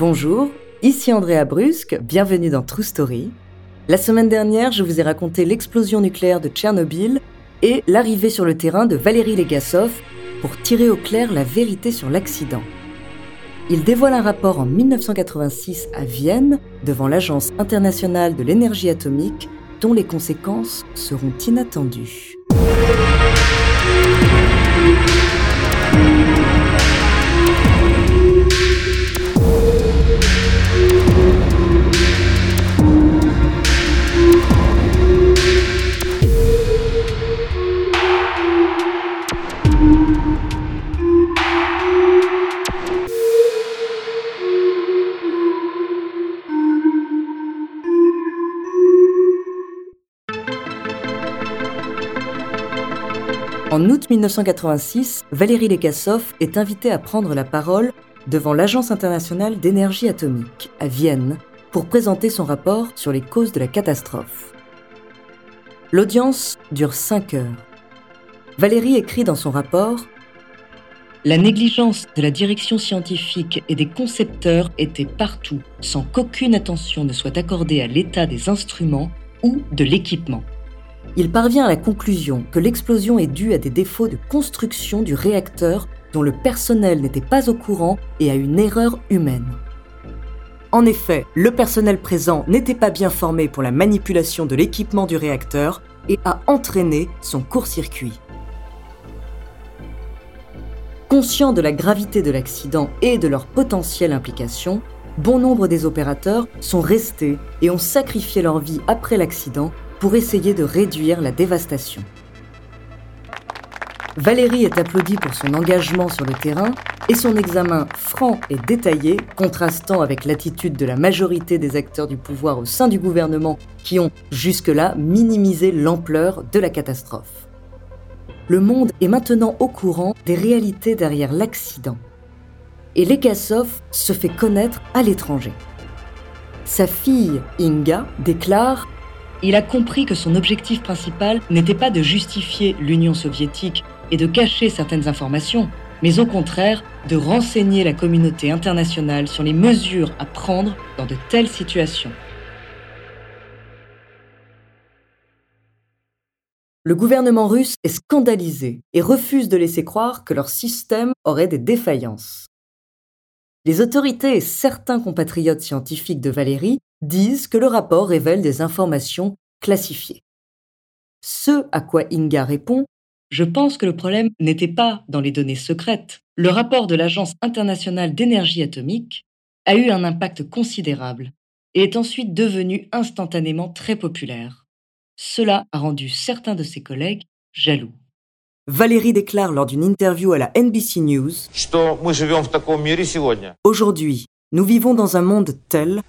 Bonjour, ici Andrea Brusque, bienvenue dans True Story. La semaine dernière, je vous ai raconté l'explosion nucléaire de Tchernobyl et l'arrivée sur le terrain de Valérie Legasov pour tirer au clair la vérité sur l'accident. Il dévoile un rapport en 1986 à Vienne devant l'Agence internationale de l'énergie atomique dont les conséquences seront inattendues. En août 1986, Valérie Legasov est invitée à prendre la parole devant l'Agence internationale d'énergie atomique, à Vienne, pour présenter son rapport sur les causes de la catastrophe. L'audience dure 5 heures. Valérie écrit dans son rapport La négligence de la direction scientifique et des concepteurs était partout, sans qu'aucune attention ne soit accordée à l'état des instruments ou de l'équipement il parvient à la conclusion que l'explosion est due à des défauts de construction du réacteur dont le personnel n'était pas au courant et à une erreur humaine. En effet, le personnel présent n'était pas bien formé pour la manipulation de l'équipement du réacteur et a entraîné son court-circuit. Conscient de la gravité de l'accident et de leur potentielle implication, bon nombre des opérateurs sont restés et ont sacrifié leur vie après l'accident pour essayer de réduire la dévastation. Valérie est applaudie pour son engagement sur le terrain et son examen franc et détaillé, contrastant avec l'attitude de la majorité des acteurs du pouvoir au sein du gouvernement qui ont jusque-là minimisé l'ampleur de la catastrophe. Le monde est maintenant au courant des réalités derrière l'accident. Et Lekasov se fait connaître à l'étranger. Sa fille, Inga, déclare il a compris que son objectif principal n'était pas de justifier l'Union soviétique et de cacher certaines informations, mais au contraire de renseigner la communauté internationale sur les mesures à prendre dans de telles situations. Le gouvernement russe est scandalisé et refuse de laisser croire que leur système aurait des défaillances. Les autorités et certains compatriotes scientifiques de Valérie disent que le rapport révèle des informations classifiées. Ce à quoi Inga répond Je pense que le problème n'était pas dans les données secrètes. Le rapport de l'Agence internationale d'énergie atomique a eu un impact considérable et est ensuite devenu instantanément très populaire. Cela a rendu certains de ses collègues jaloux. Valérie déclare lors d'une interview à la NBC News Aujourd'hui, nous vivons dans un monde tel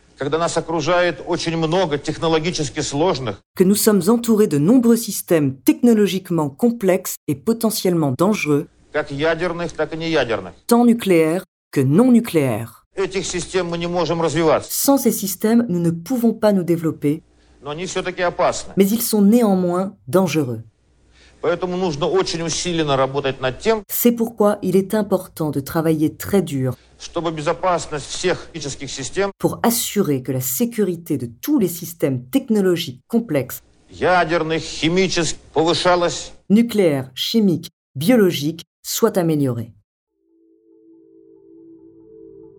que nous sommes entourés de nombreux systèmes technologiquement complexes et potentiellement dangereux, tant nucléaires que non nucléaires. Sans ces systèmes, nous ne pouvons pas nous développer, mais ils sont néanmoins dangereux. C'est pourquoi il est important de travailler très dur pour assurer que la sécurité de tous les systèmes technologiques complexes, nucléaires, chimiques, biologiques, soit améliorée.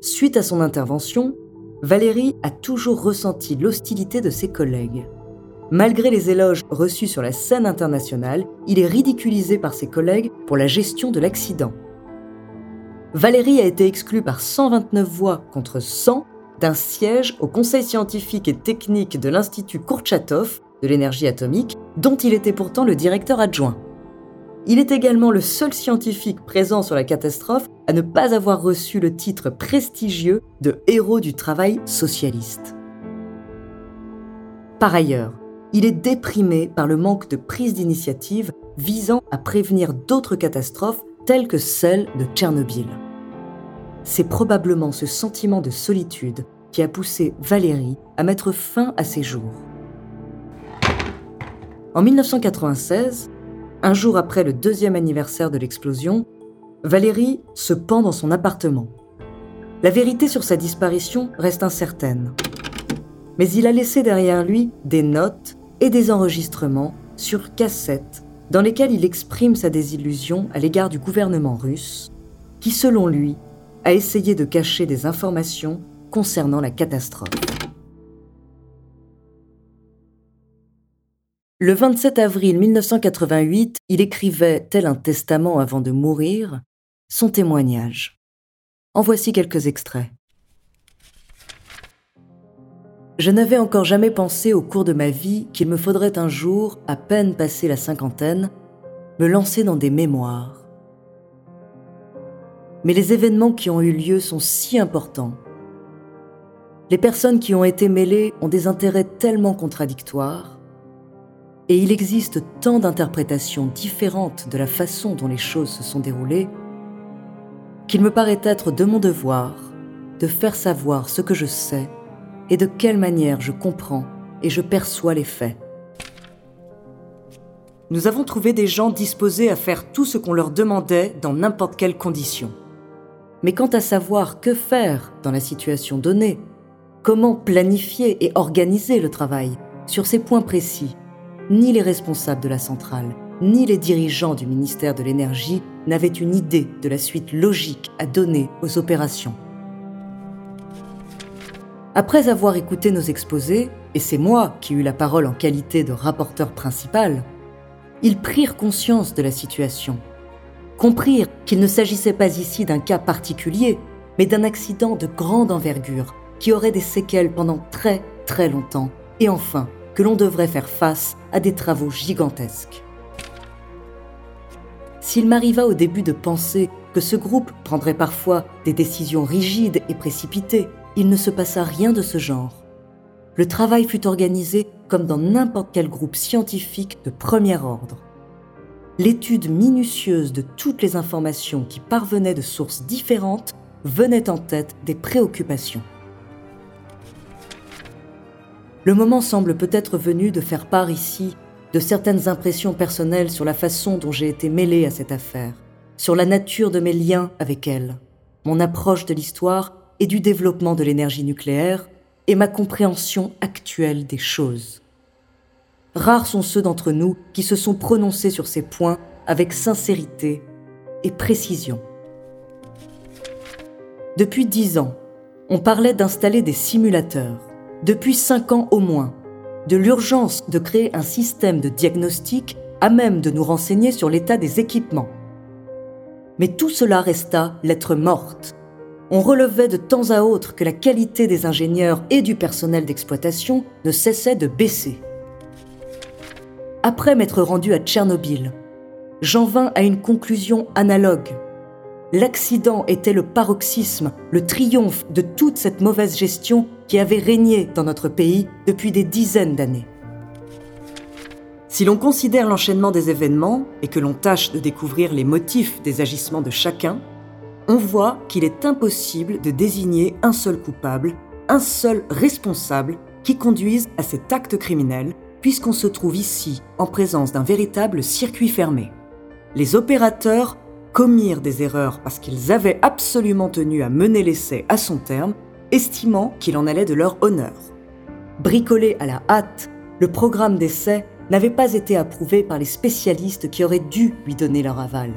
Suite à son intervention, Valérie a toujours ressenti l'hostilité de ses collègues. Malgré les éloges reçus sur la scène internationale, il est ridiculisé par ses collègues pour la gestion de l'accident. Valérie a été exclu par 129 voix contre 100 d'un siège au Conseil scientifique et technique de l'Institut Kourchatov de l'énergie atomique, dont il était pourtant le directeur adjoint. Il est également le seul scientifique présent sur la catastrophe à ne pas avoir reçu le titre prestigieux de héros du travail socialiste. Par ailleurs, il est déprimé par le manque de prise d'initiative visant à prévenir d'autres catastrophes telles que celle de Tchernobyl. C'est probablement ce sentiment de solitude qui a poussé Valérie à mettre fin à ses jours. En 1996, un jour après le deuxième anniversaire de l'explosion, Valérie se pend dans son appartement. La vérité sur sa disparition reste incertaine. Mais il a laissé derrière lui des notes et des enregistrements sur cassette dans lesquels il exprime sa désillusion à l'égard du gouvernement russe, qui selon lui a essayé de cacher des informations concernant la catastrophe. Le 27 avril 1988, il écrivait, tel un testament avant de mourir, son témoignage. En voici quelques extraits. Je n'avais encore jamais pensé au cours de ma vie qu'il me faudrait un jour, à peine passé la cinquantaine, me lancer dans des mémoires. Mais les événements qui ont eu lieu sont si importants. Les personnes qui ont été mêlées ont des intérêts tellement contradictoires, et il existe tant d'interprétations différentes de la façon dont les choses se sont déroulées, qu'il me paraît être de mon devoir de faire savoir ce que je sais et de quelle manière je comprends et je perçois les faits. Nous avons trouvé des gens disposés à faire tout ce qu'on leur demandait dans n'importe quelle condition. Mais quant à savoir que faire dans la situation donnée, comment planifier et organiser le travail sur ces points précis, ni les responsables de la centrale, ni les dirigeants du ministère de l'Énergie n'avaient une idée de la suite logique à donner aux opérations. Après avoir écouté nos exposés, et c'est moi qui eus la parole en qualité de rapporteur principal, ils prirent conscience de la situation, comprirent qu'il ne s'agissait pas ici d'un cas particulier, mais d'un accident de grande envergure qui aurait des séquelles pendant très très longtemps, et enfin que l'on devrait faire face à des travaux gigantesques. S'il m'arriva au début de penser que ce groupe prendrait parfois des décisions rigides et précipitées, il ne se passa rien de ce genre. Le travail fut organisé comme dans n'importe quel groupe scientifique de premier ordre. L'étude minutieuse de toutes les informations qui parvenaient de sources différentes venait en tête des préoccupations. Le moment semble peut-être venu de faire part ici de certaines impressions personnelles sur la façon dont j'ai été mêlé à cette affaire, sur la nature de mes liens avec elle, mon approche de l'histoire et du développement de l'énergie nucléaire et ma compréhension actuelle des choses. Rares sont ceux d'entre nous qui se sont prononcés sur ces points avec sincérité et précision. Depuis dix ans, on parlait d'installer des simulateurs. Depuis cinq ans au moins, de l'urgence de créer un système de diagnostic à même de nous renseigner sur l'état des équipements. Mais tout cela resta lettre morte on relevait de temps à autre que la qualité des ingénieurs et du personnel d'exploitation ne cessait de baisser. Après m'être rendu à Tchernobyl, j'en vins à une conclusion analogue. L'accident était le paroxysme, le triomphe de toute cette mauvaise gestion qui avait régné dans notre pays depuis des dizaines d'années. Si l'on considère l'enchaînement des événements et que l'on tâche de découvrir les motifs des agissements de chacun, on voit qu'il est impossible de désigner un seul coupable, un seul responsable qui conduise à cet acte criminel, puisqu'on se trouve ici en présence d'un véritable circuit fermé. Les opérateurs commirent des erreurs parce qu'ils avaient absolument tenu à mener l'essai à son terme, estimant qu'il en allait de leur honneur. Bricolé à la hâte, le programme d'essai n'avait pas été approuvé par les spécialistes qui auraient dû lui donner leur aval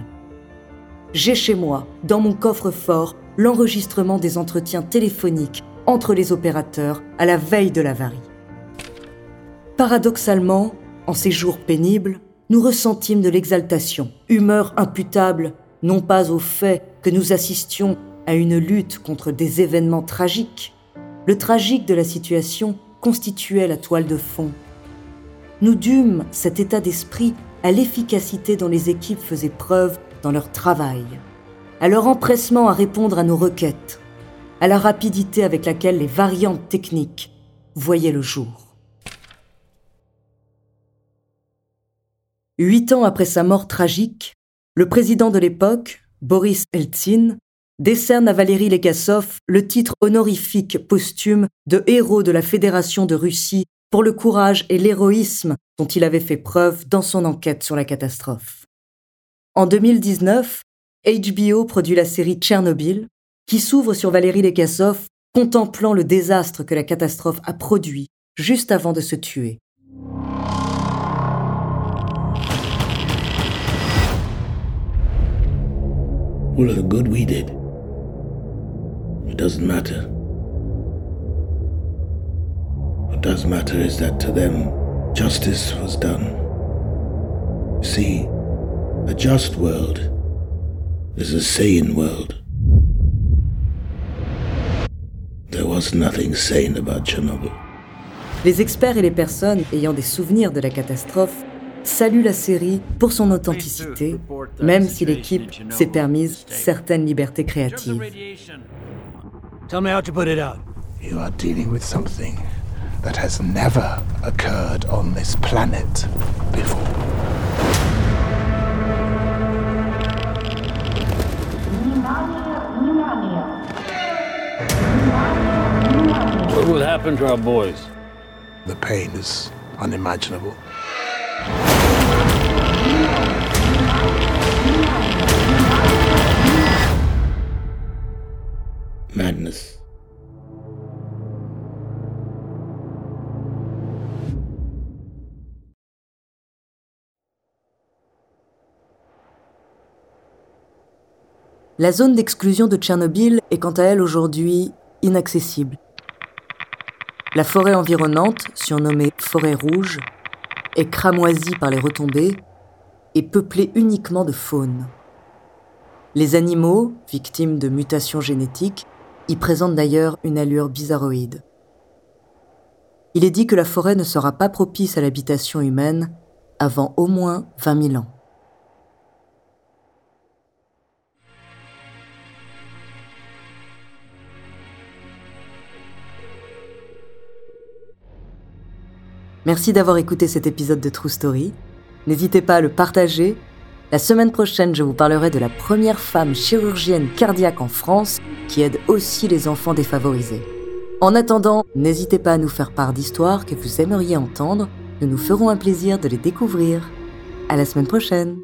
j'ai chez moi, dans mon coffre-fort, l'enregistrement des entretiens téléphoniques entre les opérateurs à la veille de l'avarie. Paradoxalement, en ces jours pénibles, nous ressentîmes de l'exaltation, humeur imputable non pas au fait que nous assistions à une lutte contre des événements tragiques. Le tragique de la situation constituait la toile de fond. Nous dûmes cet état d'esprit à l'efficacité dont les équipes faisaient preuve leur travail, à leur empressement à répondre à nos requêtes, à la rapidité avec laquelle les variantes techniques voyaient le jour. Huit ans après sa mort tragique, le président de l'époque, Boris Eltsine, décerne à Valérie Legasov le titre honorifique posthume de héros de la Fédération de Russie pour le courage et l'héroïsme dont il avait fait preuve dans son enquête sur la catastrophe. En 2019, HBO produit la série Tchernobyl, qui s'ouvre sur Valérie Lekassov, contemplant le désastre que la catastrophe a produit juste avant de se tuer. All the good we did. It doesn't matter. What does matter is that to them, justice was done. See, a just world is a sane world. There was nothing sane about Chernobyl. Les experts et les personnes ayant des souvenirs de la catastrophe saluent la série pour son authenticité, même si l'équipe s'est permise certaines libertés créatives. Tell me how to put it out. You are dealing with something that has never occurred on this planet before. What will happen to our boys? The pain is unimaginable. Madness. La zone d'exclusion de Tchernobyl est quant à elle aujourd'hui inaccessible. La forêt environnante, surnommée forêt rouge, est cramoisie par les retombées et peuplée uniquement de faune. Les animaux, victimes de mutations génétiques, y présentent d'ailleurs une allure bizarroïde. Il est dit que la forêt ne sera pas propice à l'habitation humaine avant au moins 20 000 ans. Merci d'avoir écouté cet épisode de True Story. N'hésitez pas à le partager. La semaine prochaine, je vous parlerai de la première femme chirurgienne cardiaque en France qui aide aussi les enfants défavorisés. En attendant, n'hésitez pas à nous faire part d'histoires que vous aimeriez entendre. Nous nous ferons un plaisir de les découvrir. À la semaine prochaine.